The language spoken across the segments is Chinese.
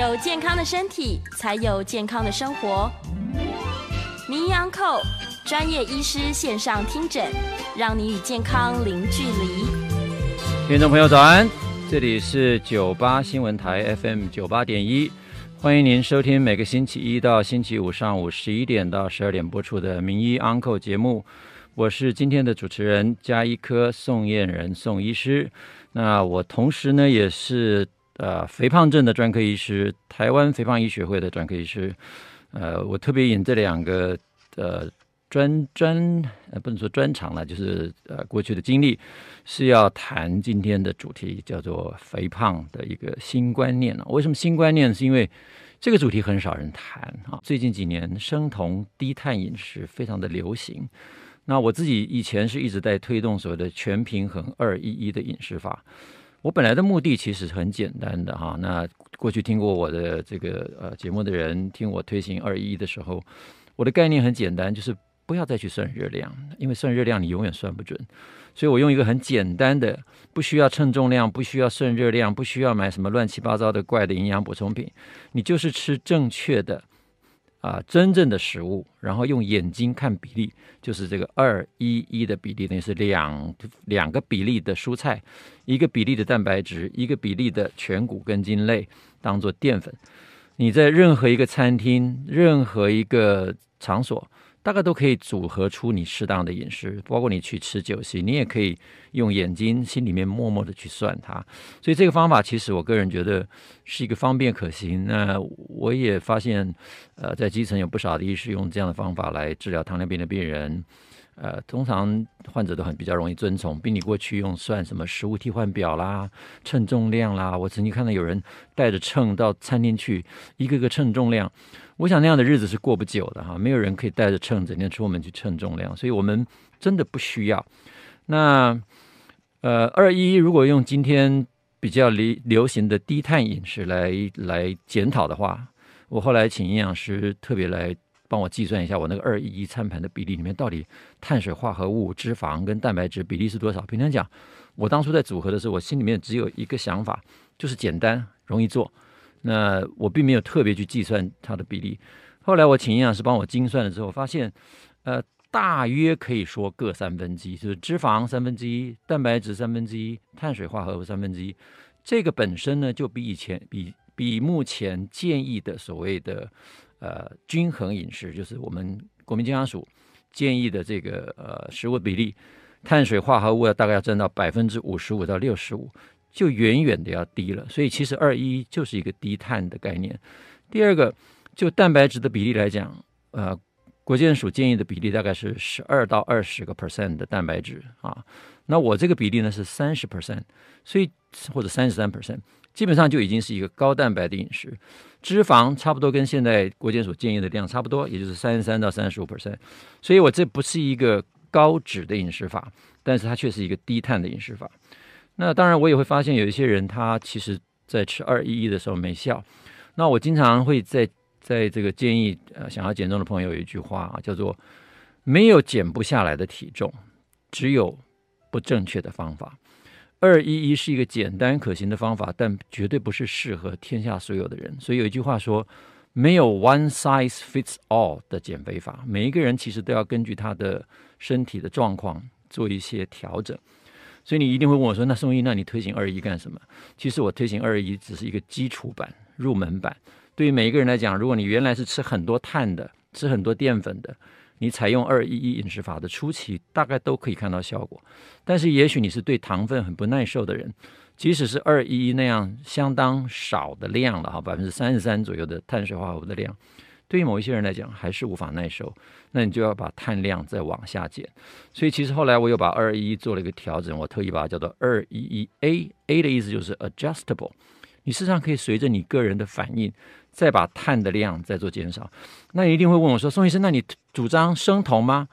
有健康的身体，才有健康的生活。名医安扣专业医师线上听诊，让你与健康零距离。听众朋友早安，这里是九八新闻台 FM 九八点一，欢迎您收听每个星期一到星期五上午十一点到十二点播出的名医安扣节目。我是今天的主持人加医科宋燕仁宋医师。那我同时呢也是。呃，肥胖症的专科医师，台湾肥胖医学会的专科医师。呃，我特别引这两个呃专专呃不能说专长了，就是呃过去的经历，是要谈今天的主题，叫做肥胖的一个新观念呢。为什么新观念？是因为这个主题很少人谈啊。最近几年，生酮低碳饮食非常的流行。那我自己以前是一直在推动所谓的全平衡二一一的饮食法。我本来的目的其实是很简单的哈，那过去听过我的这个呃节目的人，听我推行二一一的时候，我的概念很简单，就是不要再去算热量，因为算热量你永远算不准，所以我用一个很简单的，不需要称重量，不需要算热量，不需要买什么乱七八糟的怪的营养补充品，你就是吃正确的。啊，真正的食物，然后用眼睛看比例，就是这个二一一的比例，等于是两两个比例的蔬菜，一个比例的蛋白质，一个比例的全谷根茎类当做淀粉。你在任何一个餐厅，任何一个场所。大概都可以组合出你适当的饮食，包括你去吃酒席，你也可以用眼睛心里面默默的去算它。所以这个方法其实我个人觉得是一个方便可行。那我也发现，呃，在基层有不少的医师用这样的方法来治疗糖尿病的病人。呃，通常患者都很比较容易遵从，比你过去用算什么食物替换表啦、称重量啦。我曾经看到有人带着秤到餐厅去，一个个称重量。我想那样的日子是过不久的哈，没有人可以带着秤整天出门去称重量，所以我们真的不需要。那呃，二一如果用今天比较流流行的低碳饮食来来检讨的话，我后来请营养师特别来。帮我计算一下，我那个二一一餐盘的比例里面到底碳水化合物、脂肪跟蛋白质比例是多少？平常讲，我当初在组合的时候，我心里面只有一个想法，就是简单容易做。那我并没有特别去计算它的比例。后来我请营养师帮我精算了之后，发现，呃，大约可以说各三分之一，就是脂肪三分之一，蛋白质三分之一，碳水化合物三分之一。这个本身呢，就比以前比比目前建议的所谓的。呃，均衡饮食就是我们国民健康署建议的这个呃食物比例，碳水化合物要大概要占到百分之五十五到六十五，就远远的要低了。所以其实二一就是一个低碳的概念。第二个，就蛋白质的比例来讲，呃，国健署建议的比例大概是十二到二十个 percent 的蛋白质啊。那我这个比例呢是三十 percent，所以或者三十三 percent。基本上就已经是一个高蛋白的饮食，脂肪差不多跟现在国健署建议的量差不多，也就是三十三到三十五 percent。所以我这不是一个高脂的饮食法，但是它却是一个低碳的饮食法。那当然我也会发现有一些人他其实在吃二一一的时候没效。那我经常会在在这个建议呃想要减重的朋友有一句话啊，叫做没有减不下来的体重，只有不正确的方法。二一一是一个简单可行的方法，但绝对不是适合天下所有的人。所以有一句话说，没有 one size fits all 的减肥法，每一个人其实都要根据他的身体的状况做一些调整。所以你一定会问我说：“那宋医，那你推行二一干什么？”其实我推行二一只是一个基础版、入门版。对于每一个人来讲，如果你原来是吃很多碳的、吃很多淀粉的。你采用二一一饮食法的初期，大概都可以看到效果。但是，也许你是对糖分很不耐受的人，即使是二一一那样相当少的量了哈，百分之三十三左右的碳水化合物的量，对于某一些人来讲还是无法耐受，那你就要把碳量再往下减。所以，其实后来我又把二一一做了一个调整，我特意把它叫做二一一 A，A 的意思就是 adjustable，你事实上可以随着你个人的反应。再把碳的量再做减少，那你一定会问我说：“宋医生，那你主张生酮吗？”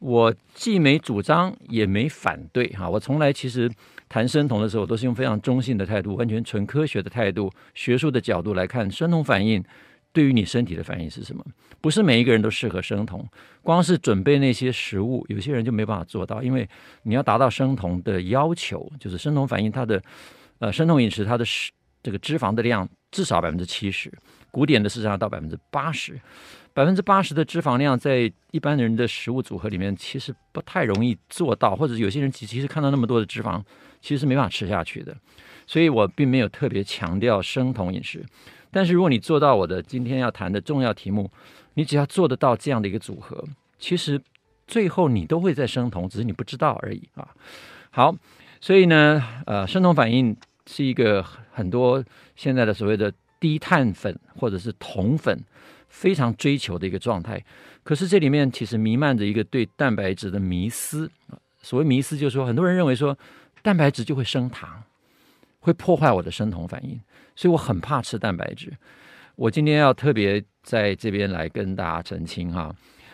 我既没主张，也没反对哈。我从来其实谈生酮的时候，我都是用非常中性的态度，完全纯科学的态度、学术的角度来看生酮反应对于你身体的反应是什么。不是每一个人都适合生酮，光是准备那些食物，有些人就没办法做到，因为你要达到生酮的要求，就是生酮反应它的呃生酮饮食它的食这个脂肪的量至少百分之七十，古典的事实上到百分之八十。百分之八十的脂肪量在一般人的食物组合里面，其实不太容易做到，或者有些人其实看到那么多的脂肪，其实是没办法吃下去的。所以我并没有特别强调生酮饮食。但是如果你做到我的今天要谈的重要题目，你只要做得到这样的一个组合，其实最后你都会在生酮，只是你不知道而已啊。好，所以呢，呃，生酮反应是一个很多现在的所谓的低碳粉或者是酮粉。非常追求的一个状态，可是这里面其实弥漫着一个对蛋白质的迷思。所谓迷思，就是说很多人认为说蛋白质就会升糖，会破坏我的生酮反应，所以我很怕吃蛋白质。我今天要特别在这边来跟大家澄清哈。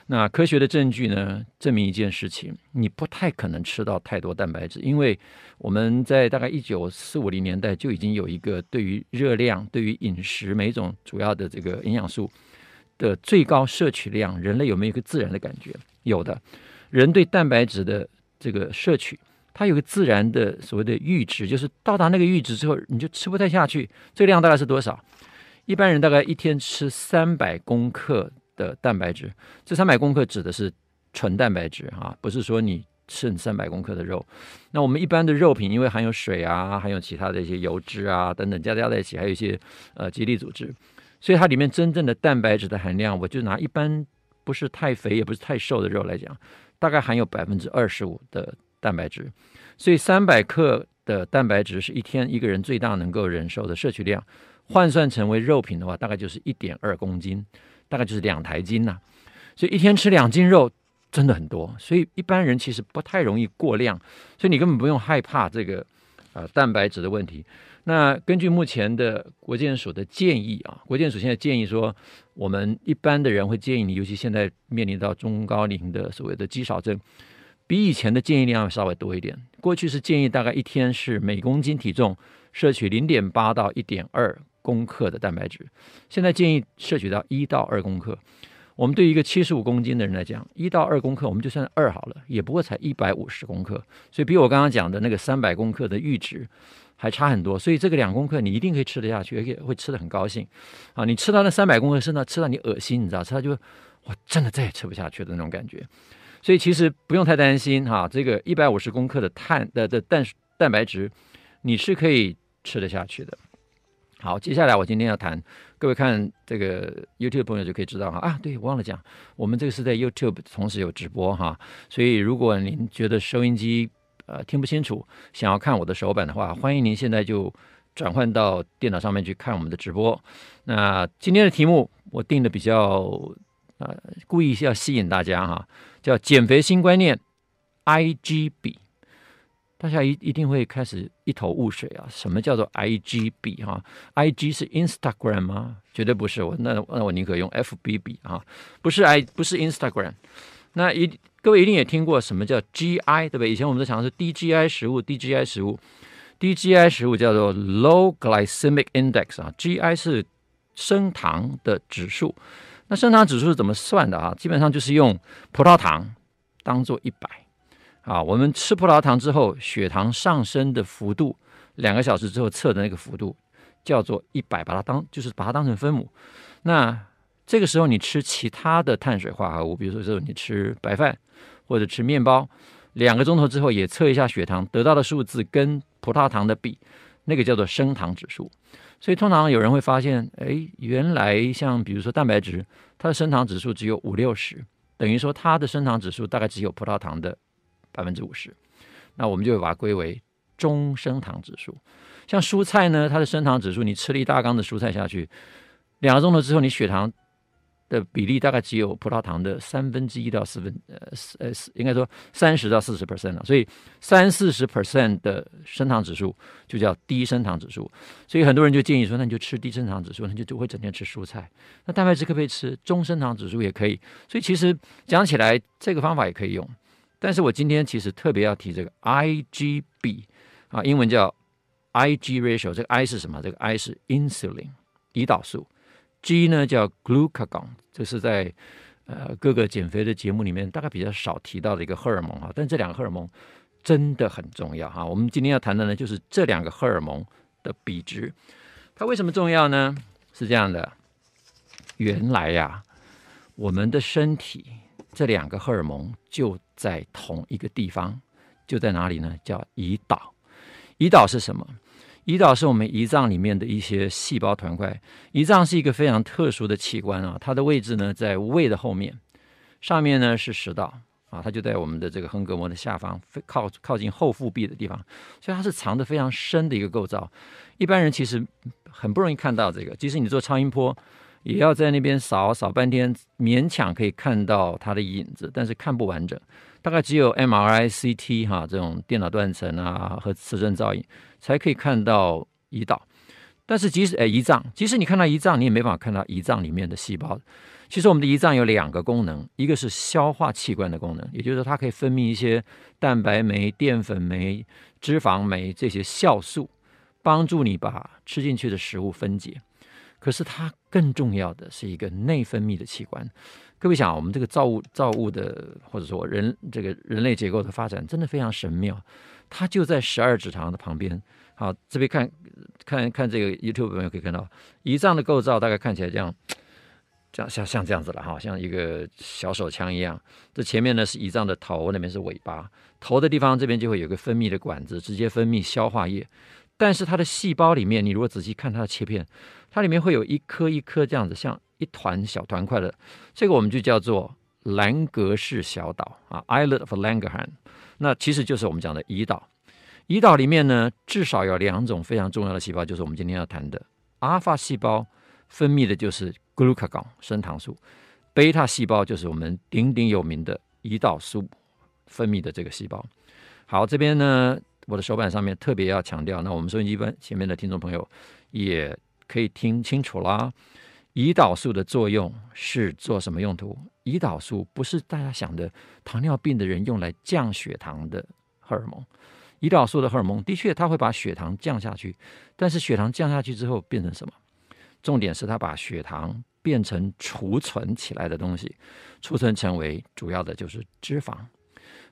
那科学的证据呢，证明一件事情：你不太可能吃到太多蛋白质，因为我们在大概一九四五零年代就已经有一个对于热量、对于饮食每种主要的这个营养素。的最高摄取量，人类有没有一个自然的感觉？有的，人对蛋白质的这个摄取，它有个自然的所谓的阈值，就是到达那个阈值之后，你就吃不太下去。这个量大概是多少？一般人大概一天吃三百公克的蛋白质，这三百公克指的是纯蛋白质啊，不是说你吃三百公克的肉。那我们一般的肉品，因为含有水啊，含有其他的一些油脂啊等等加加在一起，还有一些呃肌粒组织。所以它里面真正的蛋白质的含量，我就拿一般不是太肥也不是太瘦的肉来讲，大概含有百分之二十五的蛋白质。所以三百克的蛋白质是一天一个人最大能够忍受的摄取量，换算成为肉品的话，大概就是一点二公斤，大概就是两台斤呐。所以一天吃两斤肉真的很多，所以一般人其实不太容易过量，所以你根本不用害怕这个呃蛋白质的问题。那根据目前的国健署的建议啊，国健署现在建议说，我们一般的人会建议你，尤其现在面临到中高龄的所谓的肌少症，比以前的建议量要稍微多一点。过去是建议大概一天是每公斤体重摄取零点八到一点二公克的蛋白质，现在建议摄取到一到二公克。我们对于一个七十五公斤的人来讲，一到二公克我们就算二好了，也不过才一百五十公克，所以比我刚刚讲的那个三百公克的阈值。还差很多，所以这个两公克你一定可以吃得下去，而且会吃得很高兴啊！你吃到那三百公克，甚至吃到你恶心，你知道，吃到就我真的再也吃不下去的那种感觉。所以其实不用太担心哈，这个一百五十公克的碳的的蛋蛋白质，你是可以吃得下去的。好，接下来我今天要谈，各位看这个 YouTube 朋友就可以知道哈啊，对，忘了讲，我们这个是在 YouTube 同时有直播哈，所以如果您觉得收音机，呃，听不清楚，想要看我的手板的话，欢迎您现在就转换到电脑上面去看我们的直播。那今天的题目我定的比较呃，故意要吸引大家哈，叫减肥新观念 IGB。大家一一定会开始一头雾水啊，什么叫做 IGB 哈？IG 是 Instagram 吗？绝对不是，我那那我宁可用 FB 比啊，不是 I 不是 Instagram。那一各位一定也听过什么叫 GI 对不对？以前我们都讲的是低 GI 食物，低 GI 食物，低 GI 食物叫做 Low Glycemic Index 啊，GI 是升糖的指数。那升糖指数是怎么算的啊？基本上就是用葡萄糖当做一百啊。我们吃葡萄糖之后，血糖上升的幅度，两个小时之后测的那个幅度叫做一百，把它当就是把它当成分母。那这个时候你吃其他的碳水化合物，比如说这种你吃白饭或者吃面包，两个钟头之后也测一下血糖，得到的数字跟葡萄糖的比，那个叫做升糖指数。所以通常有人会发现，哎，原来像比如说蛋白质，它的升糖指数只有五六十，等于说它的升糖指数大概只有葡萄糖的百分之五十。那我们就会把它归为中升糖指数。像蔬菜呢，它的升糖指数，你吃了一大缸的蔬菜下去，两个钟头之后你血糖的比例大概只有葡萄糖的三分之一到四分，呃，呃，应该说三十到四十 percent 了。所以三四十 percent 的升糖指数就叫低升糖指数。所以很多人就建议说，那你就吃低升糖指数，那就就会整天吃蔬菜。那蛋白质可不可以吃？中升糖指数也可以。所以其实讲起来，这个方法也可以用。但是我今天其实特别要提这个 IGB 啊，英文叫 IG ratio。这个 I 是什么？这个 I 是 insulin，胰岛素。G 呢叫 glucagon，这是在呃各个减肥的节目里面大概比较少提到的一个荷尔蒙哈，但这两个荷尔蒙真的很重要哈。我们今天要谈的呢就是这两个荷尔蒙的比值。它为什么重要呢？是这样的，原来呀，我们的身体这两个荷尔蒙就在同一个地方，就在哪里呢？叫胰岛。胰岛是什么？胰岛是我们胰脏里面的一些细胞团块。胰脏是一个非常特殊的器官啊，它的位置呢在胃的后面，上面呢是食道。啊，它就在我们的这个横膈膜的下方，靠靠近后腹壁的地方，所以它是藏得非常深的一个构造。一般人其实很不容易看到这个，即使你做超音波，也要在那边扫扫半天，勉强可以看到它的影子，但是看不完整。大概只有 MRI、CT 哈这种电脑断层啊和磁振造影才可以看到胰岛。但是即使哎胰脏，即使你看到胰脏，你也没办法看到胰脏里面的细胞。其实我们的胰脏有两个功能，一个是消化器官的功能，也就是说它可以分泌一些蛋白酶、淀粉酶、脂肪酶这些酵素，帮助你把吃进去的食物分解。可是它更重要的是一个内分泌的器官。各位想，我们这个造物造物的，或者说人这个人类结构的发展，真的非常神妙。它就在十二指肠的旁边。好，这边看看看这个 YouTube 朋友可以看到，胰脏的构造大概看起来这样。这样像像这样子了哈，像一个小手枪一样。这前面呢是胰脏的头，那边是尾巴。头的地方这边就会有个分泌的管子，直接分泌消化液。但是它的细胞里面，你如果仔细看它的切片，它里面会有一颗一颗这样子，像一团小团块的。这个我们就叫做兰格氏小岛啊，Islet of Langerhans。那其实就是我们讲的胰岛。胰岛里面呢，至少有两种非常重要的细胞，就是我们今天要谈的阿尔法细胞，分泌的就是。glucagon 升糖素，贝塔细胞就是我们鼎鼎有名的胰岛素分泌的这个细胞。好，这边呢，我的手板上面特别要强调，那我们收音机班前面的听众朋友也可以听清楚啦。胰岛素的作用是做什么用途？胰岛素不是大家想的糖尿病的人用来降血糖的荷尔蒙。胰岛素的荷尔蒙的确它会把血糖降下去，但是血糖降下去之后变成什么？重点是它把血糖变成储存起来的东西，储存成为主要的就是脂肪。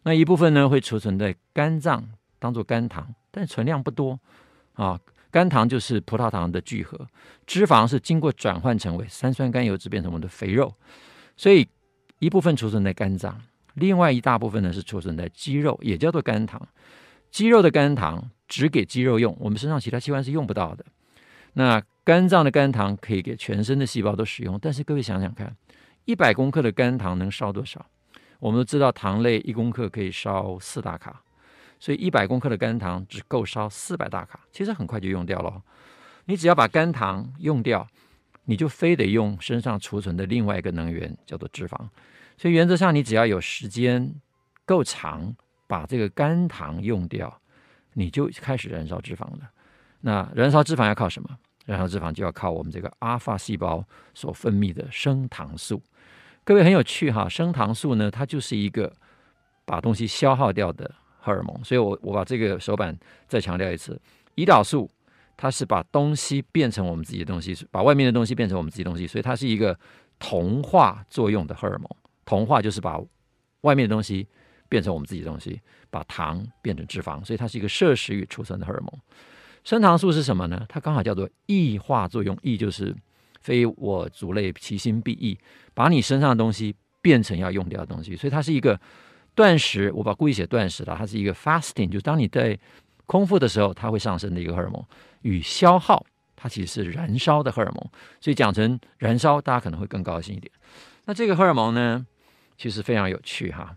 那一部分呢会储存在肝脏当做肝糖，但存量不多啊。肝糖就是葡萄糖的聚合，脂肪是经过转换成为三酸甘油酯变成我们的肥肉，所以一部分储存在肝脏，另外一大部分呢是储存在肌肉，也叫做肝糖。肌肉的肝糖只给肌肉用，我们身上其他器官是用不到的。那肝脏的肝糖可以给全身的细胞都使用，但是各位想想看，一百公克的肝糖能烧多少？我们都知道糖类一公克可以烧四大卡，所以一百公克的肝糖只够烧四百大卡，其实很快就用掉了。你只要把肝糖用掉，你就非得用身上储存的另外一个能源，叫做脂肪。所以原则上，你只要有时间够长，把这个肝糖用掉，你就开始燃烧脂肪了。那燃烧脂肪要靠什么？燃烧脂肪就要靠我们这个阿尔法细胞所分泌的升糖素。各位很有趣哈，升糖素呢，它就是一个把东西消耗掉的荷尔蒙。所以我我把这个手板再强调一次，胰岛素它是把东西变成我们自己的东西，把外面的东西变成我们自己东西，所以它是一个同化作用的荷尔蒙。同化就是把外面的东西变成我们自己的东西，把糖变成脂肪，所以它是一个摄食与储存的荷尔蒙。升糖素是什么呢？它刚好叫做异化作用，异就是非我族类，其心必异，把你身上的东西变成要用掉的东西。所以它是一个断食，我把故意写断食了，它是一个 fasting，就当你在空腹的时候，它会上升的一个荷尔蒙。与消耗，它其实是燃烧的荷尔蒙。所以讲成燃烧，大家可能会更高兴一点。那这个荷尔蒙呢，其实非常有趣哈。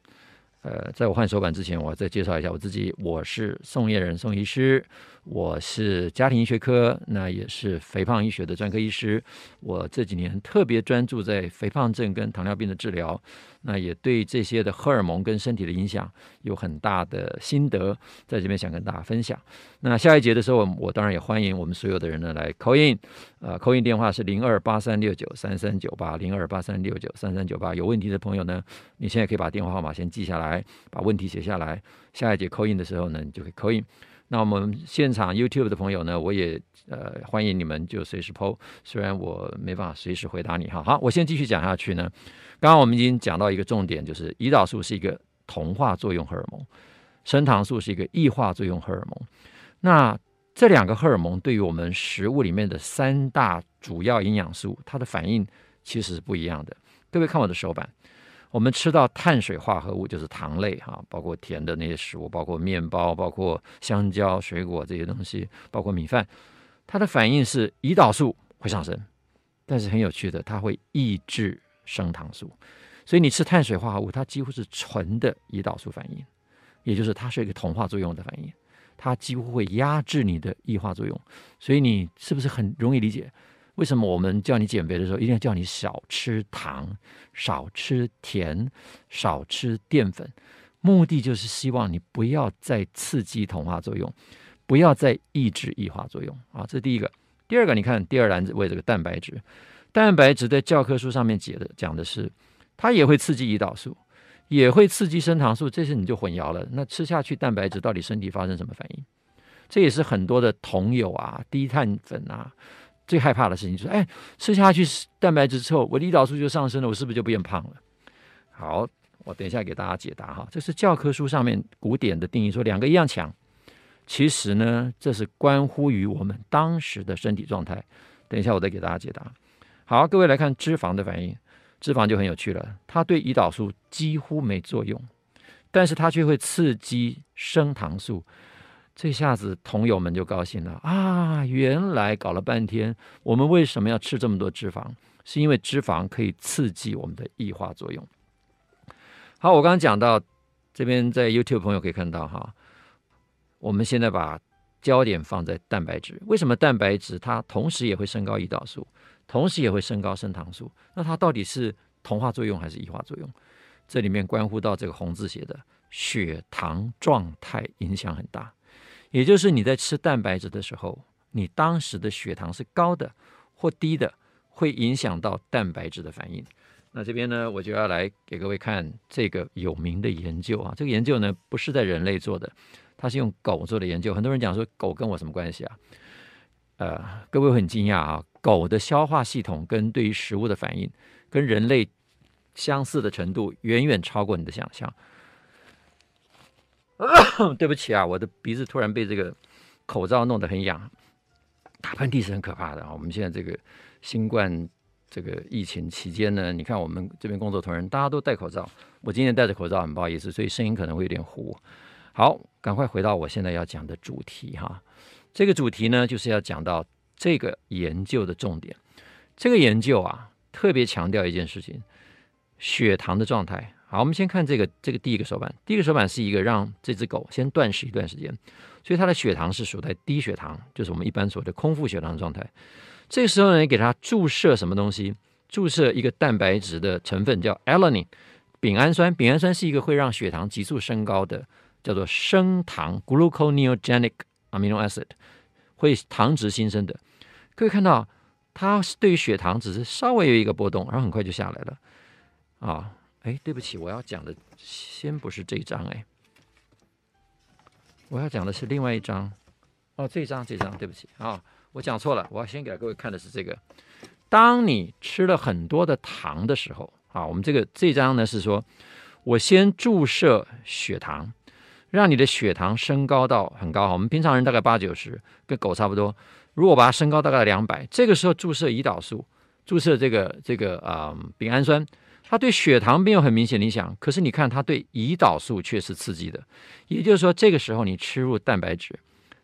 呃，在我换手板之前，我再介绍一下我自己，我是宋业仁宋医师。我是家庭医学科，那也是肥胖医学的专科医师。我这几年特别专注在肥胖症跟糖尿病的治疗，那也对这些的荷尔蒙跟身体的影响有很大的心得，在这边想跟大家分享。那下一节的时候，我当然也欢迎我们所有的人呢来 call in，呃，call in 电话是零二八三六九三三九八零二八三六九三三九八。有问题的朋友呢，你现在可以把电话号码先记下来，来把问题写下来。下一节 call in 的时候呢，你就可以 call in。那我们现场 YouTube 的朋友呢，我也呃欢迎你们就随时 PO，虽然我没办法随时回答你哈。好，我先继续讲下去呢。刚刚我们已经讲到一个重点，就是胰岛素是一个同化作用荷尔蒙，升糖素是一个异化作用荷尔蒙。那这两个荷尔蒙对于我们食物里面的三大主要营养素，它的反应其实是不一样的。各位看我的手板，我们吃到碳水化合物就是糖类哈，包括甜的那些食物，包括面包，包括香蕉、水果这些东西，包括米饭，它的反应是胰岛素会上升，但是很有趣的，它会抑制升糖素。所以你吃碳水化合物，它几乎是纯的胰岛素反应，也就是它是一个同化作用的反应。它几乎会压制你的异化作用，所以你是不是很容易理解为什么我们叫你减肥的时候一定要叫你少吃糖、少吃甜、少吃淀粉？目的就是希望你不要再刺激同化作用，不要再抑制异化作用啊！这是第一个。第二个，你看第二栏子为这个蛋白质，蛋白质在教科书上面解的讲的是，它也会刺激胰岛素。也会刺激升糖素，这是你就混淆了。那吃下去蛋白质到底身体发生什么反应？这也是很多的酮友啊、低碳粉啊最害怕的事情，就是哎，吃下去蛋白质之后，我的胰岛素就上升了，我是不是就变胖了？好，我等一下给大家解答哈。这是教科书上面古典的定义，说两个一样强。其实呢，这是关乎于我们当时的身体状态。等一下我再给大家解答。好，各位来看脂肪的反应。脂肪就很有趣了，它对胰岛素几乎没作用，但是它却会刺激升糖素。这下子同友们就高兴了啊！原来搞了半天，我们为什么要吃这么多脂肪？是因为脂肪可以刺激我们的异化作用。好，我刚刚讲到这边，在 YouTube 朋友可以看到哈，我们现在把焦点放在蛋白质。为什么蛋白质它同时也会升高胰岛素？同时也会升高升糖素，那它到底是同化作用还是异化作用？这里面关乎到这个红字写的血糖状态影响很大，也就是你在吃蛋白质的时候，你当时的血糖是高的或低的，会影响到蛋白质的反应。那这边呢，我就要来给各位看这个有名的研究啊，这个研究呢不是在人类做的，它是用狗做的研究。很多人讲说狗跟我什么关系啊？呃，各位很惊讶啊。狗的消化系统跟对于食物的反应，跟人类相似的程度远远超过你的想象。对不起啊，我的鼻子突然被这个口罩弄得很痒，打喷嚏是很可怕的啊。我们现在这个新冠这个疫情期间呢，你看我们这边工作同仁大家都戴口罩，我今天戴着口罩，很不好意思，所以声音可能会有点糊。好，赶快回到我现在要讲的主题哈。这个主题呢，就是要讲到。这个研究的重点，这个研究啊，特别强调一件事情：血糖的状态。好，我们先看这个这个第一个手板。第一个手板是一个让这只狗先断食一段时间，所以它的血糖是属在低血糖，就是我们一般所谓的空腹血糖状态。这个时候呢，给它注射什么东西？注射一个蛋白质的成分叫 alanine，丙氨酸。丙氨酸是一个会让血糖急速升高的，叫做升糖 gluconeogenic amino acid，会糖质新生的。可以看到，它对于血糖只是稍微有一个波动，然后很快就下来了。啊，哎，对不起，我要讲的先不是这一张，哎，我要讲的是另外一张。哦，这张，这张，对不起啊，我讲错了。我要先给各位看的是这个。当你吃了很多的糖的时候，啊，我们这个这张呢是说，我先注射血糖，让你的血糖升高到很高。我们平常人大概八九十，跟狗差不多。如果把它升高大概两百，这个时候注射胰岛素，注射这个这个啊、嗯、丙氨酸，它对血糖没有很明显的影响，可是你看它对胰岛素却是刺激的。也就是说，这个时候你吃入蛋白质，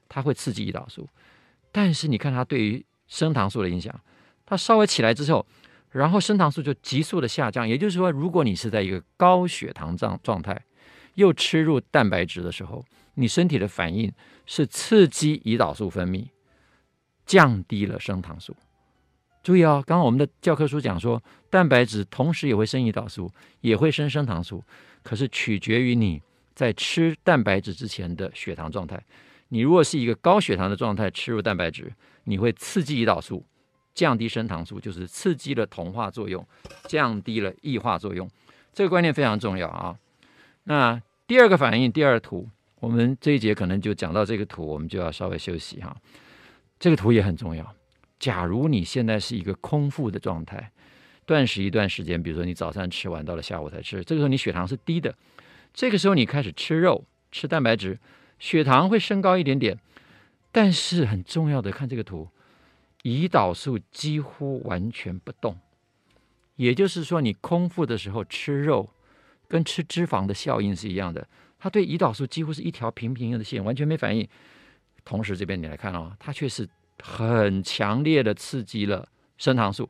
它会刺激胰岛素，但是你看它对于升糖素的影响，它稍微起来之后，然后升糖素就急速的下降。也就是说，如果你是在一个高血糖状状态，又吃入蛋白质的时候，你身体的反应是刺激胰岛素分泌。降低了升糖素，注意哦，刚刚我们的教科书讲说，蛋白质同时也会升胰岛素，也会升升糖素，可是取决于你在吃蛋白质之前的血糖状态。你如果是一个高血糖的状态，吃入蛋白质，你会刺激胰岛素，降低升糖素，就是刺激了同化作用，降低了异化作用。这个观念非常重要啊。那第二个反应，第二图，我们这一节可能就讲到这个图，我们就要稍微休息哈。这个图也很重要。假如你现在是一个空腹的状态，断食一段时间，比如说你早餐吃完，到了下午才吃，这个时候你血糖是低的。这个时候你开始吃肉、吃蛋白质，血糖会升高一点点，但是很重要的，看这个图，胰岛素几乎完全不动。也就是说，你空腹的时候吃肉，跟吃脂肪的效应是一样的。它对胰岛素几乎是一条平平的线，完全没反应。同时，这边你来看哦，它却是很强烈的刺激了升糖素。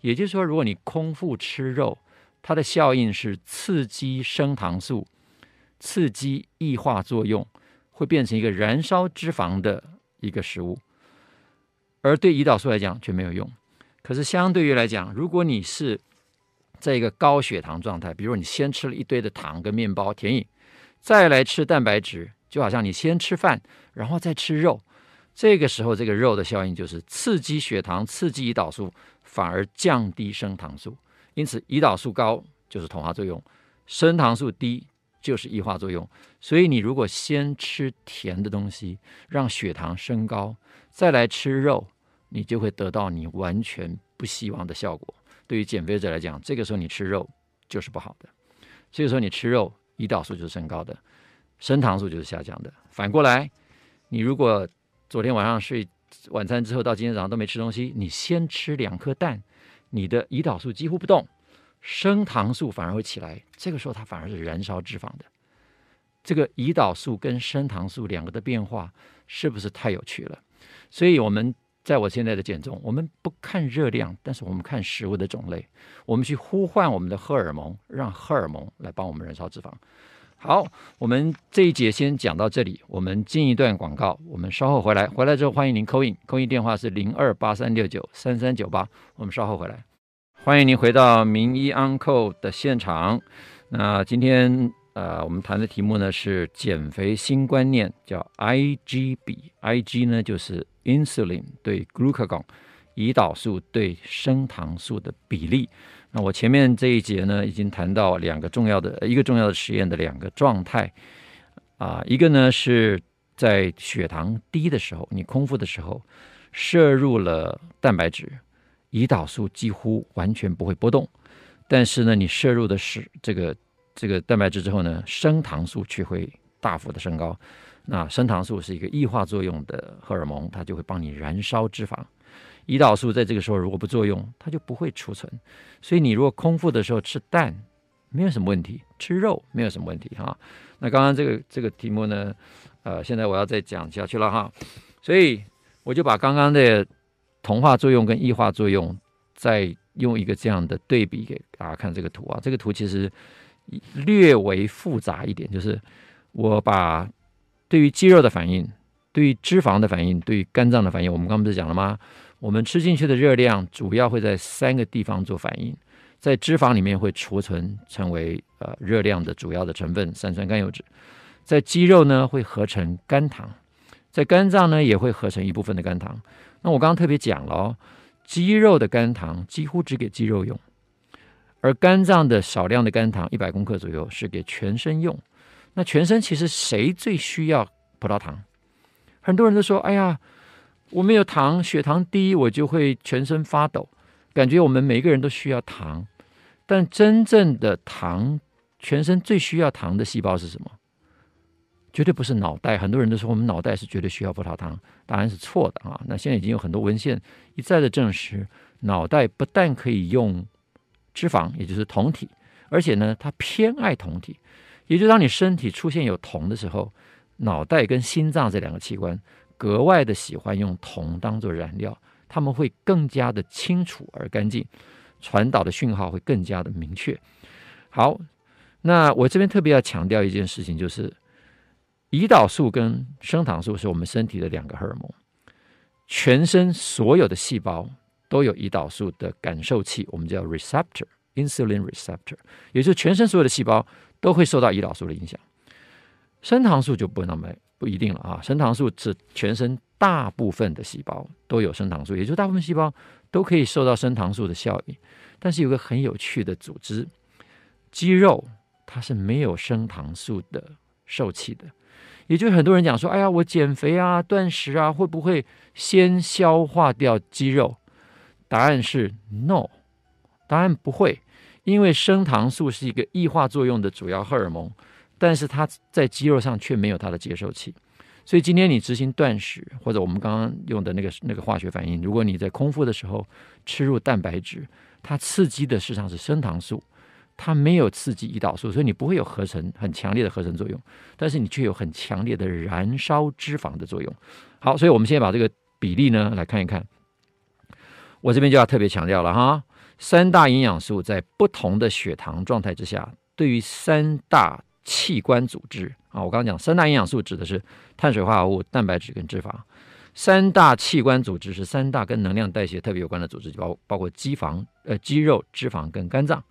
也就是说，如果你空腹吃肉，它的效应是刺激升糖素，刺激异化作用，会变成一个燃烧脂肪的一个食物。而对胰岛素来讲却没有用。可是相对于来讲，如果你是在一个高血糖状态，比如你先吃了一堆的糖跟面包、甜饮，再来吃蛋白质，就好像你先吃饭，然后再吃肉，这个时候这个肉的效应就是刺激血糖、刺激胰岛素，反而降低升糖素。因此，胰岛素高就是同化作用，升糖素低就是异化作用。所以，你如果先吃甜的东西，让血糖升高，再来吃肉。你就会得到你完全不希望的效果。对于减肥者来讲，这个时候你吃肉就是不好的。这个时候你吃肉，胰岛素就是升高的，升糖素就是下降的。反过来，你如果昨天晚上睡晚餐之后到今天早上都没吃东西，你先吃两颗蛋，你的胰岛素几乎不动，升糖素反而会起来。这个时候它反而是燃烧脂肪的。这个胰岛素跟升糖素两个的变化是不是太有趣了？所以我们。在我现在的减重，我们不看热量，但是我们看食物的种类，我们去呼唤我们的荷尔蒙，让荷尔蒙来帮我们燃烧脂肪。好，我们这一节先讲到这里，我们进一段广告，我们稍后回来。回来之后欢迎您 call in，call in 电话是零二八三六九三三九八，我们稍后回来。欢迎您回到名医 Uncle 的现场。那今天。呃，我们谈的题目呢是减肥新观念，叫 IG 比，IG 呢就是 insulin 对 glucagon，胰岛素对升糖素的比例。那我前面这一节呢已经谈到两个重要的，一个重要的实验的两个状态啊、一个呢是在血糖低的时候，你空腹的时候摄入了蛋白质，胰岛素几乎完全不会波动，但是呢你摄入的是这个。这个蛋白质之后呢，升糖素却会大幅的升高。那升糖素是一个异化作用的荷尔蒙，它就会帮你燃烧脂肪。胰岛素在这个时候如果不作用，它就不会储存。所以你如果空腹的时候吃蛋，没有什么问题；吃肉没有什么问题哈。那刚刚这个这个题目呢，呃，现在我要再讲下去了哈。所以我就把刚刚的同化作用跟异化作用，再用一个这样的对比给大家看这个图啊。这个图其实。略微复杂一点，就是我把对于肌肉的反应、对于脂肪的反应、对于肝脏的反应，我们刚刚不是讲了吗？我们吃进去的热量主要会在三个地方做反应，在脂肪里面会储存成为呃热量的主要的成分三酸甘油脂，在肌肉呢会合成肝糖，在肝脏呢也会合成一部分的肝糖。那我刚刚特别讲了哦，肌肉的肝糖几乎只给肌肉用。而肝脏的少量的肝糖一百公克左右是给全身用。那全身其实谁最需要葡萄糖？很多人都说：“哎呀，我没有糖，血糖低，我就会全身发抖，感觉我们每个人都需要糖。”但真正的糖，全身最需要糖的细胞是什么？绝对不是脑袋。很多人都说我们脑袋是绝对需要葡萄糖，答案是错的啊！那现在已经有很多文献一再的证实，脑袋不但可以用。脂肪，也就是酮体，而且呢，它偏爱酮体，也就是当你身体出现有酮的时候，脑袋跟心脏这两个器官格外的喜欢用铜当做燃料，他们会更加的清楚而干净，传导的讯号会更加的明确。好，那我这边特别要强调一件事情，就是胰岛素跟升糖素是我们身体的两个荷尔蒙，全身所有的细胞。都有胰岛素的感受器，我们叫 receptor，insulin receptor，也就是全身所有的细胞都会受到胰岛素的影响。升糖素就不那么不一定了啊，升糖素是全身大部分的细胞都有升糖素，也就是大部分细胞都可以受到升糖素的效应。但是有个很有趣的组织，肌肉它是没有升糖素的受器的，也就是很多人讲说，哎呀，我减肥啊、断食啊，会不会先消化掉肌肉？答案是 no，答案不会，因为升糖素是一个异化作用的主要荷尔蒙，但是它在肌肉上却没有它的接受器，所以今天你执行断食，或者我们刚刚用的那个那个化学反应，如果你在空腹的时候吃入蛋白质，它刺激的实际上是升糖素，它没有刺激胰岛素，所以你不会有合成很强烈的合成作用，但是你却有很强烈的燃烧脂肪的作用。好，所以我们现在把这个比例呢来看一看，我这边就要特别强调了哈，三大营养素在不同的血糖状态之下，对于三大器官组织。啊，我刚刚讲三大营养素指的是碳水化合物、蛋白质跟脂肪。三大器官组织是三大跟能量代谢特别有关的组织，包包括肌肪、呃肌肉、脂肪跟肝脏。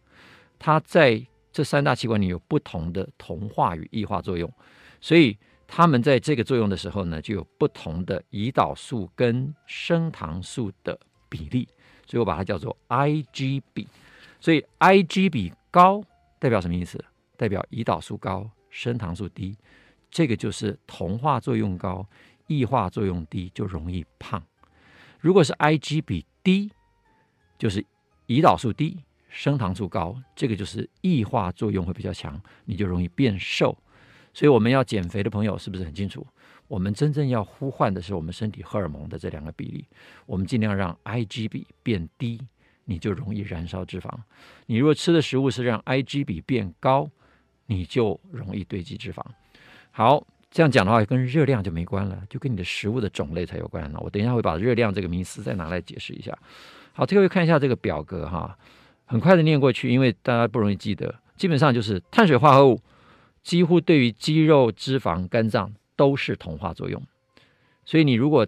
它在这三大器官里有不同的同化与异化作用，所以它们在这个作用的时候呢，就有不同的胰岛素跟升糖素的比例。所以我把它叫做 Ig 比。所以 Ig 比高代表什么意思？代表胰岛素高。升糖素低，这个就是同化作用高，异化作用低，就容易胖。如果是 Ig 比低，就是胰岛素低，升糖素高，这个就是异化作用会比较强，你就容易变瘦。所以我们要减肥的朋友是不是很清楚？我们真正要呼唤的是我们身体荷尔蒙的这两个比例，我们尽量让 Ig 比变低，你就容易燃烧脂肪。你如果吃的食物是让 Ig 比变高，你就容易堆积脂肪。好，这样讲的话，跟热量就没关了，就跟你的食物的种类才有关了。我等一下会把热量这个名词再拿来解释一下。好，这个位看一下这个表格哈，很快的念过去，因为大家不容易记得。基本上就是碳水化合物，几乎对于肌肉、脂肪、肝脏都是同化作用。所以你如果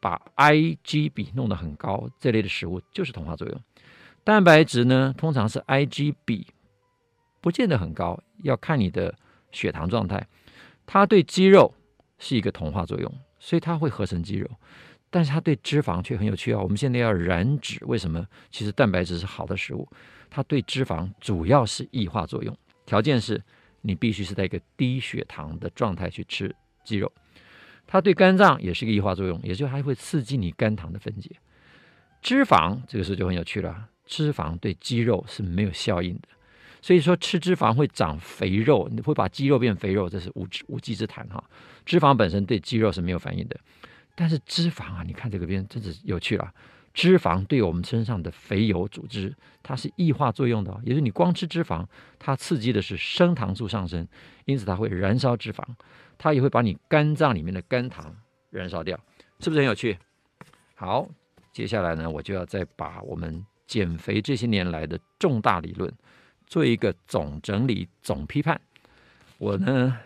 把 Ig 比弄得很高，这类的食物就是同化作用。蛋白质呢，通常是 Ig 比。不见得很高，要看你的血糖状态。它对肌肉是一个同化作用，所以它会合成肌肉，但是它对脂肪却很有趣啊。我们现在要燃脂，为什么？其实蛋白质是好的食物，它对脂肪主要是异化作用。条件是你必须是在一个低血糖的状态去吃肌肉。它对肝脏也是一个异化作用，也就还会刺激你肝糖的分解。脂肪这个时候就很有趣了，脂肪对肌肉是没有效应的。所以说，吃脂肪会长肥肉，你会把肌肉变肥肉，这是无无稽之谈哈。脂肪本身对肌肉是没有反应的，但是脂肪啊，你看这个边真是有趣了。脂肪对我们身上的肥油组织，它是异化作用的，也就是你光吃脂肪，它刺激的是升糖素上升，因此它会燃烧脂肪，它也会把你肝脏里面的肝糖燃烧掉，是不是很有趣？好，接下来呢，我就要再把我们减肥这些年来的重大理论。做一个总整理、总批判。我呢，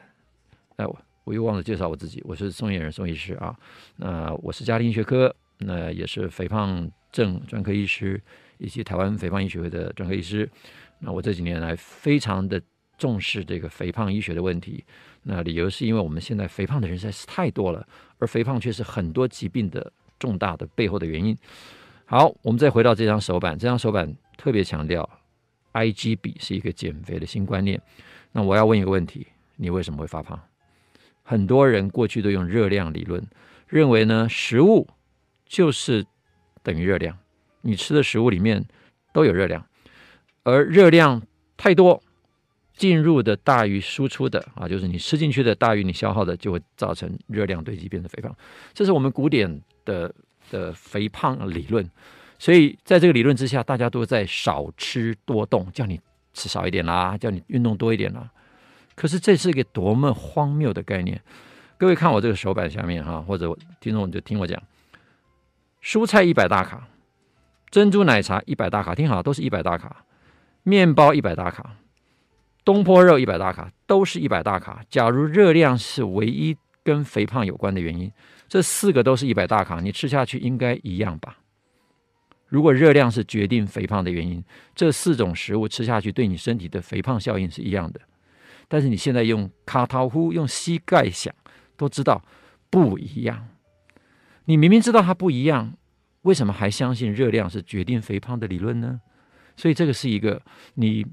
哎，我我又忘了介绍我自己，我是宋晏仁宋医师啊。那我是家庭医学科，那也是肥胖症专科医师，以及台湾肥胖医学会的专科医师。那我这几年来非常的重视这个肥胖医学的问题。那理由是因为我们现在肥胖的人实在是太多了，而肥胖却是很多疾病的重大的背后的原因。好，我们再回到这张手板，这张手板特别强调。Ig 比是一个减肥的新观念。那我要问一个问题：你为什么会发胖？很多人过去都用热量理论，认为呢，食物就是等于热量，你吃的食物里面都有热量，而热量太多，进入的大于输出的啊，就是你吃进去的大于你消耗的，就会造成热量堆积，变成肥胖。这是我们古典的的肥胖理论。所以，在这个理论之下，大家都在少吃多动，叫你吃少一点啦，叫你运动多一点啦。可是，这是一个多么荒谬的概念！各位看我这个手板下面哈，或者听众就听我讲：蔬菜一百大卡，珍珠奶茶一百大卡，听好，都是一百大卡；面包一百大卡，东坡肉一百大卡，都是一百大卡。假如热量是唯一跟肥胖有关的原因，这四个都是一百大卡，你吃下去应该一样吧？如果热量是决定肥胖的原因，这四种食物吃下去对你身体的肥胖效应是一样的。但是你现在用卡套呼用膝盖想，都知道不一样。你明明知道它不一样，为什么还相信热量是决定肥胖的理论呢？所以这个是一个你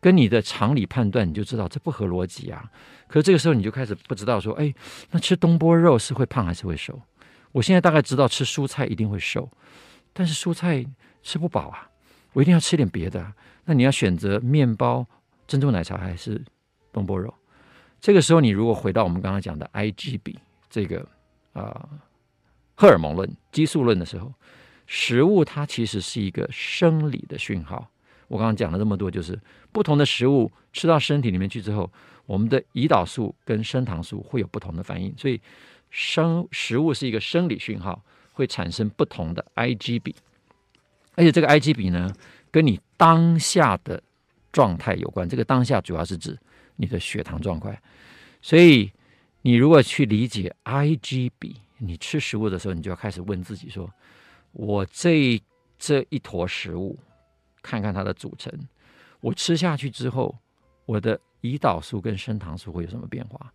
跟你的常理判断，你就知道这不合逻辑啊。可是这个时候你就开始不知道说，哎，那吃东坡肉是会胖还是会瘦？我现在大概知道吃蔬菜一定会瘦。但是蔬菜吃不饱啊，我一定要吃点别的。那你要选择面包、珍珠奶茶还是东坡肉？这个时候，你如果回到我们刚刚讲的 IGB，这个啊、荷尔蒙论、激素论的时候，食物它其实是一个生理的讯号。我刚刚讲了这么多，就是不同的食物吃到身体里面去之后，我们的胰岛素跟升糖素会有不同的反应，所以生食物是一个生理讯号，会产生不同的 Ig 比，而且这个 Ig 比呢，跟你当下的状态有关。这个当下主要是指你的血糖状况，所以你如果去理解 Ig 比，你吃食物的时候，你就要开始问自己说：我这这一坨食物。看看它的组成，我吃下去之后，我的胰岛素跟升糖素会有什么变化？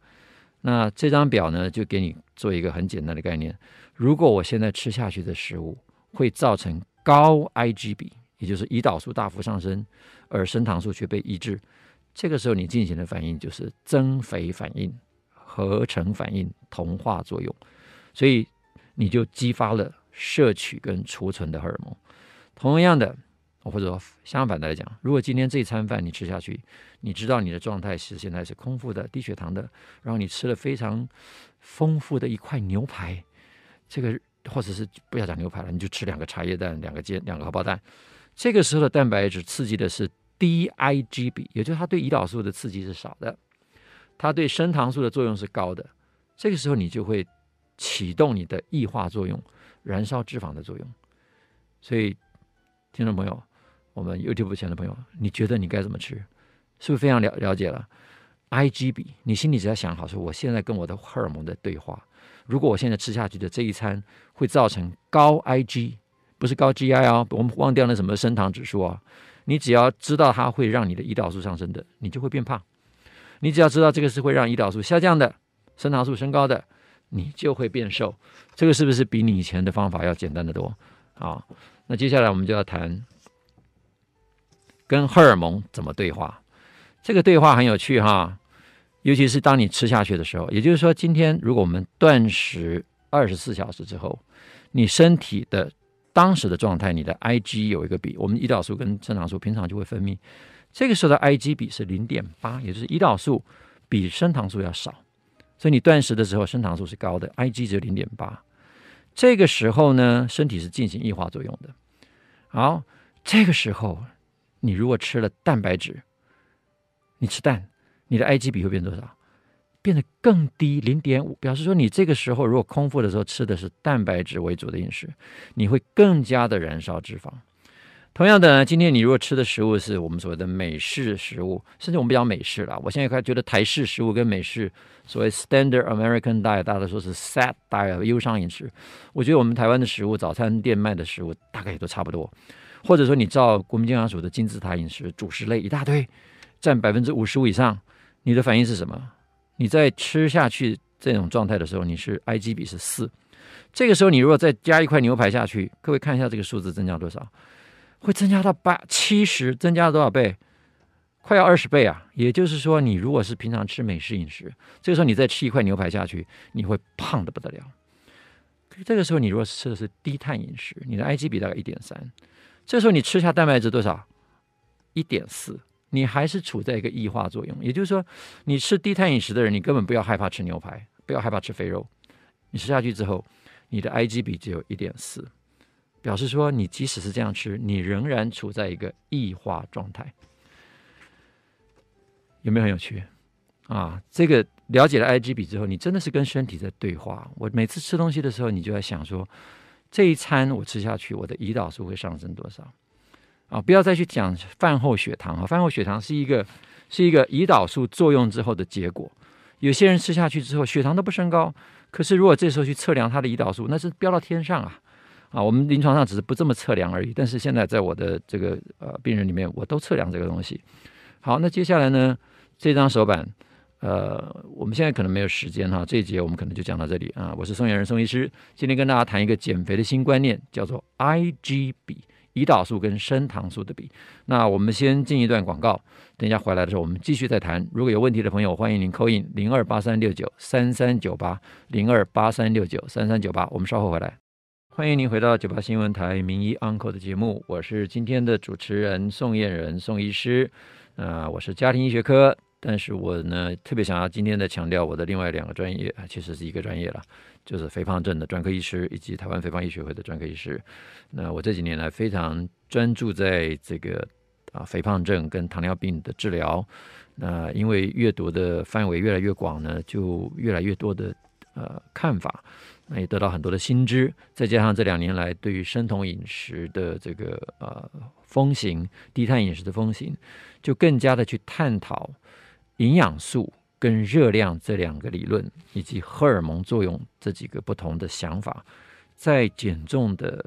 那这张表呢，就给你做一个很简单的概念。如果我现在吃下去的食物会造成高 Ig 比，也就是胰岛素大幅上升，而升糖素却被抑制，这个时候你进行的反应就是增肥反应、合成反应、同化作用，所以你就激发了摄取跟储存的荷尔蒙。同样的。或者说相反的来讲，如果今天这餐饭你吃下去，你知道你的状态是现在是空腹的、低血糖的，然后你吃了非常丰富的一块牛排，这个或者是不要讲牛排了，你就吃两个茶叶蛋、两个煎、两个荷包蛋，这个时候的蛋白质刺激的是低 Ig 比，也就是它对胰岛素的刺激是少的，它对升糖素的作用是高的，这个时候你就会启动你的异化作用，燃烧脂肪的作用，所以听众朋友。我们 YouTube 前的朋友，你觉得你该怎么吃？是不是非常了了解了？Ig 比，你心里只要想好说，我现在跟我的荷尔蒙的对话。如果我现在吃下去的这一餐会造成高 Ig，不是高 GI 哦，我们忘掉了什么升糖指数啊？你只要知道它会让你的胰岛素上升的，你就会变胖。你只要知道这个是会让胰岛素下降的，升糖素升高的，你就会变瘦。这个是不是比你以前的方法要简单得多？好，那接下来我们就要谈。跟荷尔蒙怎么对话？这个对话很有趣哈，尤其是当你吃下去的时候。也就是说，今天如果我们断食二十四小时之后，你身体的当时的状态，你的 Ig 有一个比，我们胰岛素跟升糖素平常就会分泌，这个时候的 Ig 比是零点八，也就是胰岛素比升糖素要少，所以你断食的时候，升糖素是高的，Ig 只有零点八。这个时候呢，身体是进行异化作用的。好，这个时候。你如果吃了蛋白质，你吃蛋，你的 Ig 比会变多少？变得更低，零点五，表示说你这个时候如果空腹的时候吃的是蛋白质为主的饮食，你会更加的燃烧脂肪。同样的，今天你如果吃的食物是我们所谓的美式食物，甚至我们比较美式了，我现在开始觉得台式食物跟美式所谓 Standard American Diet，大家都说是 SAD Diet 忧伤饮食，我觉得我们台湾的食物，早餐店卖的食物大概也都差不多。或者说，你照国民健康署的金字塔饮食，主食类一大堆，占百分之五十五以上，你的反应是什么？你在吃下去这种状态的时候，你是 Ig 比是四，这个时候你如果再加一块牛排下去，各位看一下这个数字增加多少？会增加到八七十，增加了多少倍？快要二十倍啊！也就是说，你如果是平常吃美式饮食，这个时候你再吃一块牛排下去，你会胖得不得了。可是这个时候你如果吃的是低碳饮食，你的 Ig 比大概一点三。这时候你吃下蛋白质多少？一点四，你还是处在一个异化作用。也就是说，你吃低碳饮食的人，你根本不要害怕吃牛排，不要害怕吃肥肉。你吃下去之后，你的 Ig 比只有一点四，表示说你即使是这样吃，你仍然处在一个异化状态。有没有很有趣啊？这个了解了 Ig 比之后，你真的是跟身体在对话。我每次吃东西的时候，你就在想说。这一餐我吃下去，我的胰岛素会上升多少？啊，不要再去讲饭后血糖啊！饭后血糖是一个是一个胰岛素作用之后的结果。有些人吃下去之后血糖都不升高，可是如果这时候去测量他的胰岛素，那是飙到天上啊！啊，我们临床上只是不这么测量而已。但是现在在我的这个呃病人里面，我都测量这个东西。好，那接下来呢，这张手板。呃，我们现在可能没有时间哈，这一节我们可能就讲到这里啊。我是宋晏仁宋医师，今天跟大家谈一个减肥的新观念，叫做 Ig 比，胰岛素跟升糖素的比。那我们先进一段广告，等一下回来的时候我们继续再谈。如果有问题的朋友，欢迎您扣印零二八三六九三三九八零二八三六九三三九八，我们稍后回来。欢迎您回到九八新闻台名医 Uncle 的节目，我是今天的主持人宋晏仁宋医师。啊、呃，我是家庭医学科。但是我呢特别想要今天的强调我的另外两个专业啊，其实是一个专业了，就是肥胖症的专科医师以及台湾肥胖医学会的专科医师。那我这几年来非常专注在这个啊肥胖症跟糖尿病的治疗。那因为阅读的范围越来越广呢，就越来越多的呃看法，那也得到很多的新知。再加上这两年来对于生酮饮食的这个呃风行、低碳饮食的风行，就更加的去探讨营养素跟热量这两个理论，以及荷尔蒙作用这几个不同的想法，在减重的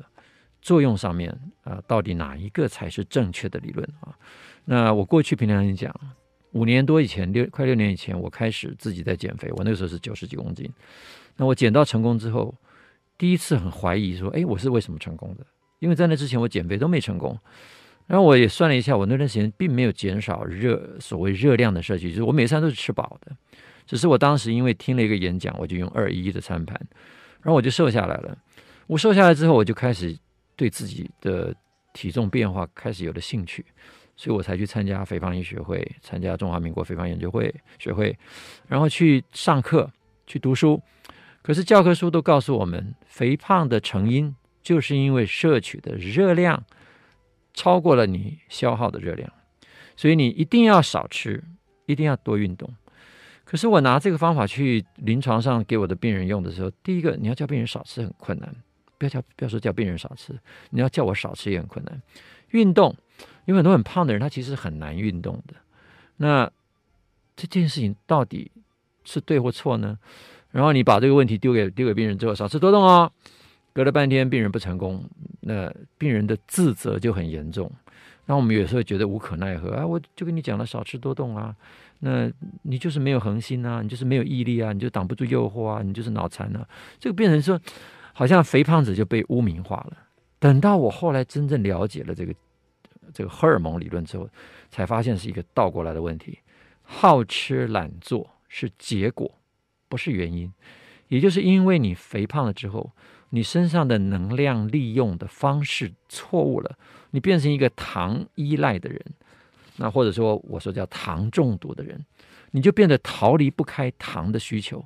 作用上面啊、到底哪一个才是正确的理论啊？那我过去平常跟你讲。五年多以前，六快六年以前，我开始自己在减肥。我那个时候是九十几公斤。那我减到成功之后，第一次很怀疑说：“哎，我是为什么成功的？”因为在那之前我减肥都没成功。然后我也算了一下，我那段时间并没有减少热所谓热量的摄取，就是我每餐都是吃饱的。只是我当时因为听了一个演讲，我就用二一一的餐盘，然后我就瘦下来了。我瘦下来之后，我就开始对自己的体重变化开始有了兴趣。所以我才去参加肥胖医学会，参加中华民国肥胖研究会学会，然后去上课，去读书。可是教科书都告诉我们，肥胖的成因就是因为摄取的热量超过了你消耗的热量，所以你一定要少吃，一定要多运动。可是我拿这个方法去临床上给我的病人用的时候，第一个你要叫病人少吃很困难，不要叫不要说叫病人少吃，你要叫我少吃也很困难。运动。有很多很胖的人，他其实很难运动的。那这件事情到底是对或错呢？然后你把这个问题丢给丢给病人之后，少吃多动哦。隔了半天，病人不成功，那病人的自责就很严重。那我们有时候觉得无可奈何啊，我就跟你讲了少吃多动啊，那你就是没有恒心啊，你就是没有毅力啊，你就挡不住诱惑啊，你就是脑残啊。这个变成说，好像肥胖子就被污名化了。等到我后来真正了解了这个。这个荷尔蒙理论之后，才发现是一个倒过来的问题。好吃懒做是结果，不是原因。也就是因为你肥胖了之后，你身上的能量利用的方式错误了，你变成一个糖依赖的人，那或者说我说叫糖中毒的人，你就变得逃离不开糖的需求。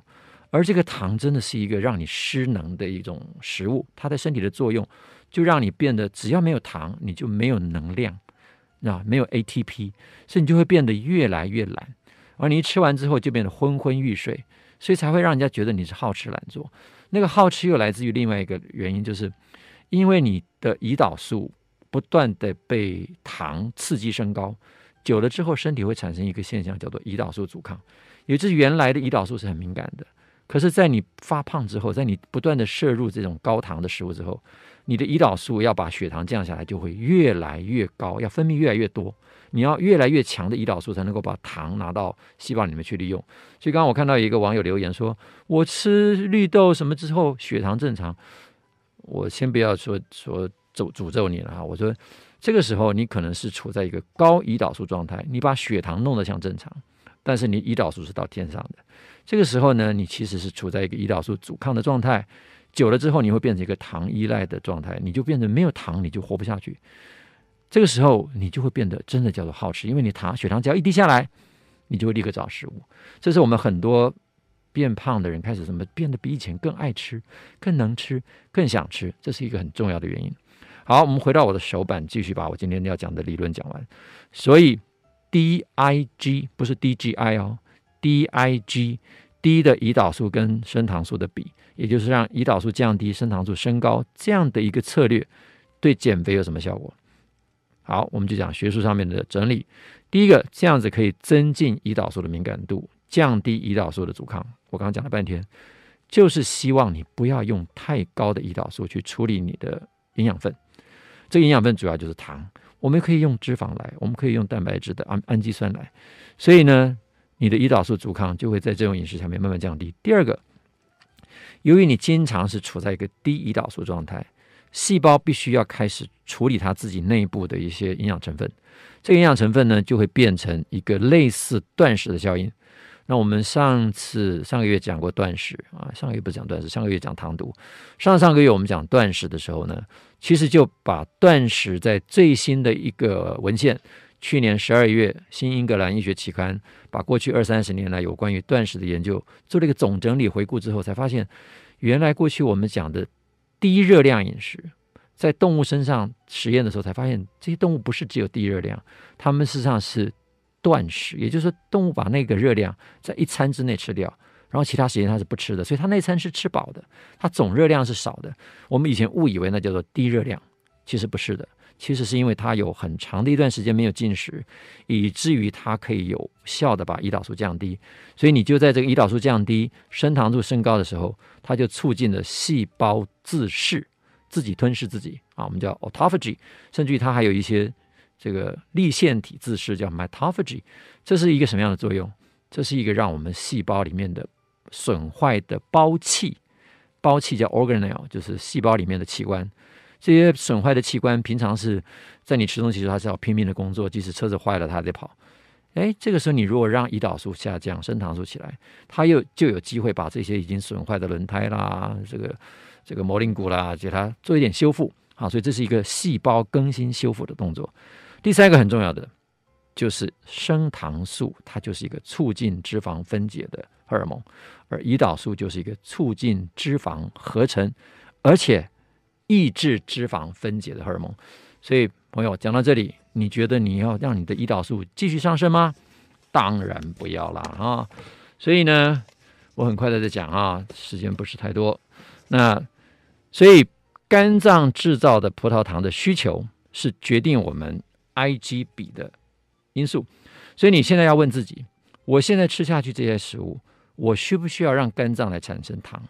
而这个糖真的是一个让你失能的一种食物，它在身体的作用。就让你变得只要没有糖，你就没有能量，啊，没有 ATP，所以你就会变得越来越懒，而你一吃完之后就变得昏昏欲睡，所以才会让人家觉得你是好吃懒做。那个好吃又来自于另外一个原因，就是因为你的胰岛素不断的被糖刺激升高，久了之后身体会产生一个现象叫做胰岛素阻抗，也就是原来的胰岛素是很敏感的，可是在你发胖之后，在你不断的摄入这种高糖的食物之后。你的胰岛素要把血糖降下来，就会越来越高，要分泌越来越多。你要越来越强的胰岛素才能够把糖拿到细胞里面去利用。所以刚刚我看到一个网友留言说：“我吃绿豆什么之后血糖正常。”我先不要说说诅诅咒你了哈，我说这个时候你可能是处在一个高胰岛素状态，你把血糖弄得像正常，但是你胰岛素是到天上的。这个时候呢，你其实是处在一个胰岛素阻抗的状态。久了之后，你会变成一个糖依赖的状态，你就变成没有糖你就活不下去。这个时候，你就会变得真的叫做好吃，因为你糖血糖只要一低下来，你就会立刻找食物。这是我们很多变胖的人开始什么变得比以前更爱吃、更能吃、更想吃，这是一个很重要的原因。好，我们回到我的手板，继续把我今天要讲的理论讲完。所以，DIG 不是 DGI 哦，DIG。低的胰岛素跟升糖素的比，也就是让胰岛素降低，升糖素升高，这样的一个策略对减肥有什么效果？好，我们就讲学术上面的整理。第一个，这样子可以增进胰岛素的敏感度，降低胰岛素的阻抗。我刚刚讲了半天，就是希望你不要用太高的胰岛素去处理你的营养分。这个营养分主要就是糖，我们可以用脂肪来，我们可以用蛋白质的氨氨基酸来。所以呢，你的胰岛素阻抗就会在这种饮食下面慢慢降低。第二个，由于你经常是处在一个低胰岛素状态，细胞必须要开始处理它自己内部的一些营养成分。这个营养成分呢，就会变成一个类似断食的效应。那我们上次上个月讲过断食啊，上个月不讲断食，上个月讲糖毒。上上个月我们讲断食的时候呢，其实就把断食在最新的一个文献。去年十二月，《新英格兰医学期刊》把过去二三十年来有关于断食的研究做了一个总整理回顾之后，才发现，原来过去我们讲的低热量饮食，在动物身上实验的时候，才发现这些动物不是只有低热量，它们事实上是断食，也就是说，动物把那个热量在一餐之内吃掉，然后其他时间它是不吃的，所以它那餐是吃饱的，它总热量是少的。我们以前误以为那叫做低热量，其实不是的。其实是因为它有很长的一段时间没有进食，以至于它可以有效的把胰岛素降低。所以你就在这个胰岛素降低、升糖素升高的时候，它就促进了细胞自噬、自己吞噬自己啊，我们叫 autophagy。甚至于它还有一些这个粒线体自噬，叫 mitophagy。这是一个什么样的作用？这是一个让我们细胞里面的损坏的胞器，胞器叫 organelle，就是细胞里面的器官。这些损坏的器官，平常是在你吃东西的时候，它是要拼命的工作，即使车子坏了，它还得跑。哎，这个时候你如果让胰岛素下降，升糖素起来，它又就有机会把这些已经损坏的轮胎啦、这个这个膜棱骨啦，给它做一点修复。好，所以这是一个细胞更新修复的动作。第三个很重要的就是升糖素，它就是一个促进脂肪分解的荷尔蒙，而胰岛素就是一个促进脂肪合成，而且。抑制脂肪分解的荷尔蒙，所以朋友讲到这里，你觉得你要让你的胰岛素继续上升吗？当然不要啦啊！所以呢，我很快的在讲啊，时间不是太多。那所以肝脏制造的葡萄糖的需求是决定我们 Ig 比的因素。所以你现在要问自己：我现在吃下去这些食物，我需不需要让肝脏来产生糖？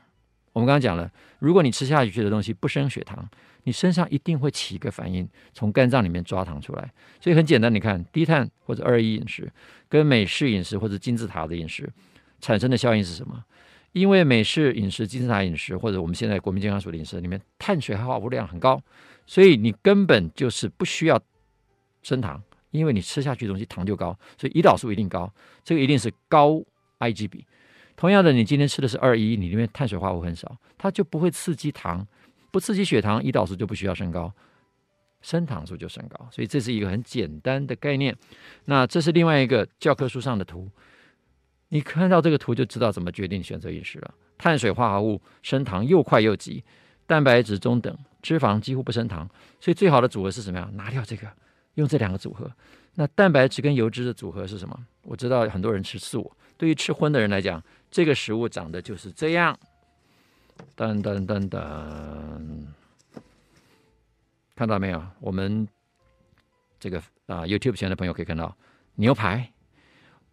我们刚刚讲了，如果你吃下去的东西不升血糖，你身上一定会起一个反应，从肝脏里面抓糖出来。所以很简单，你看低碳或者二一饮食跟美式饮食或者金字塔的饮食产生的效应是什么？因为美式饮食、金字塔饮食或者我们现在国民健康署的饮食里面碳水化合物量很高，所以你根本就是不需要升糖，因为你吃下去的东西糖就高，所以胰岛素一定高，这个一定是高 Ig 比。同样的，你今天吃的是二一，你里面碳水化合物很少，它就不会刺激糖，不刺激血糖，胰岛素就不需要升高，升糖素就升高。所以这是一个很简单的概念。那这是另外一个教科书上的图，你看到这个图就知道怎么决定选择饮食了。碳水化合物升糖又快又急，蛋白质中等，脂肪几乎不升糖，所以最好的组合是什么呀？拿掉这个，用这两个组合。那蛋白质跟油脂的组合是什么？我知道很多人吃素，对于吃荤的人来讲。这个食物长得就是这样，噔噔噔噔，看到没有？我们这个啊，YouTube 前的朋友可以看到牛排、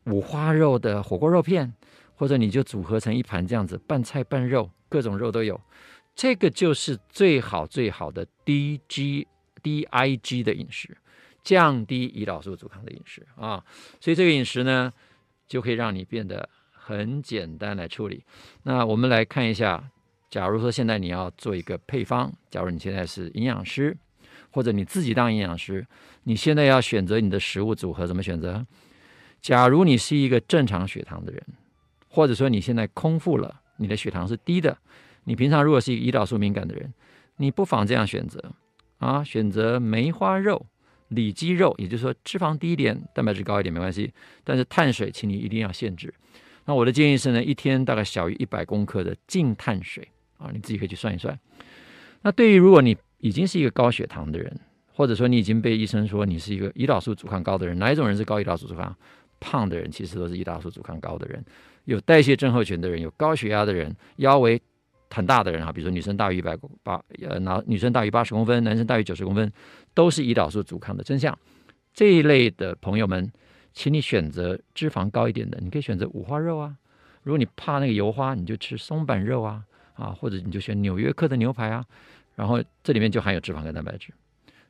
五花肉的火锅肉片，或者你就组合成一盘这样子，拌菜拌肉，各种肉都有。这个就是最好最好的 D G D I G 的饮食，降低胰岛素阻抗的饮食啊。所以这个饮食呢，就可以让你变得。很简单来处理。那我们来看一下，假如说现在你要做一个配方，假如你现在是营养师，或者你自己当营养师，你现在要选择你的食物组合，怎么选择？假如你是一个正常血糖的人，或者说你现在空腹了，你的血糖是低的，你平常如果是一个胰岛素敏感的人，你不妨这样选择啊，选择梅花肉、里脊肉，也就是说脂肪低一点，蛋白质高一点没关系，但是碳水请你一定要限制。那我的建议是呢，一天大概小于一百公克的净碳水啊，你自己可以去算一算。那对于如果你已经是一个高血糖的人，或者说你已经被医生说你是一个胰岛素阻抗高的人，哪一种人是高胰岛素阻抗？胖的人其实都是胰岛素阻抗高的人，有代谢症候群的人，有高血压的人，腰围很大的人啊，比如说女生大于一百八呃，男女生大于八十公分，男生大于九十公分，都是胰岛素阻抗的真相。这一类的朋友们。请你选择脂肪高一点的，你可以选择五花肉啊。如果你怕那个油花，你就吃松板肉啊，啊，或者你就选纽约客的牛排啊。然后这里面就含有脂肪跟蛋白质，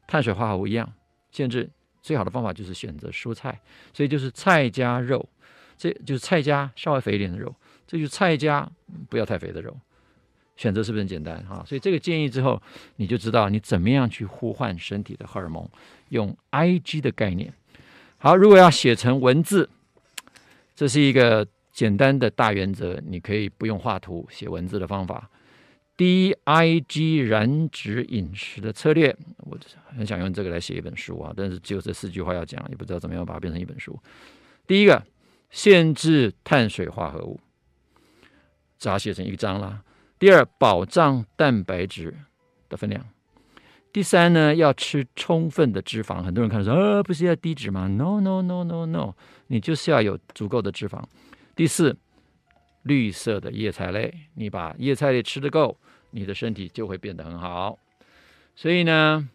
碳水化合物一样。限制最好的方法就是选择蔬菜，所以就是菜加肉，这就是菜加稍微肥一点的肉，这就是菜加不要太肥的肉。选择是不是很简单啊？所以这个建议之后，你就知道你怎么样去呼唤身体的荷尔蒙，用 IG 的概念。好，如果要写成文字，这是一个简单的大原则，你可以不用画图写文字的方法。D I G 燃脂饮食的策略，我很想用这个来写一本书啊，但是只有这四句话要讲，也不知道怎么样把它变成一本书。第一个，限制碳水化合物，只好写成一章啦。第二，保障蛋白质的分量。第三呢，要吃充分的脂肪。很多人看说，呃，不是要低脂吗？No No No No No，你就是要有足够的脂肪。第四，绿色的叶菜类，你把叶菜类吃得够，你的身体就会变得很好。所以呢，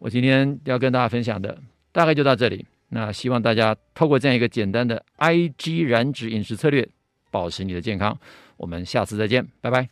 我今天要跟大家分享的大概就到这里。那希望大家透过这样一个简单的 IG 燃脂饮食策略，保持你的健康。我们下次再见，拜拜。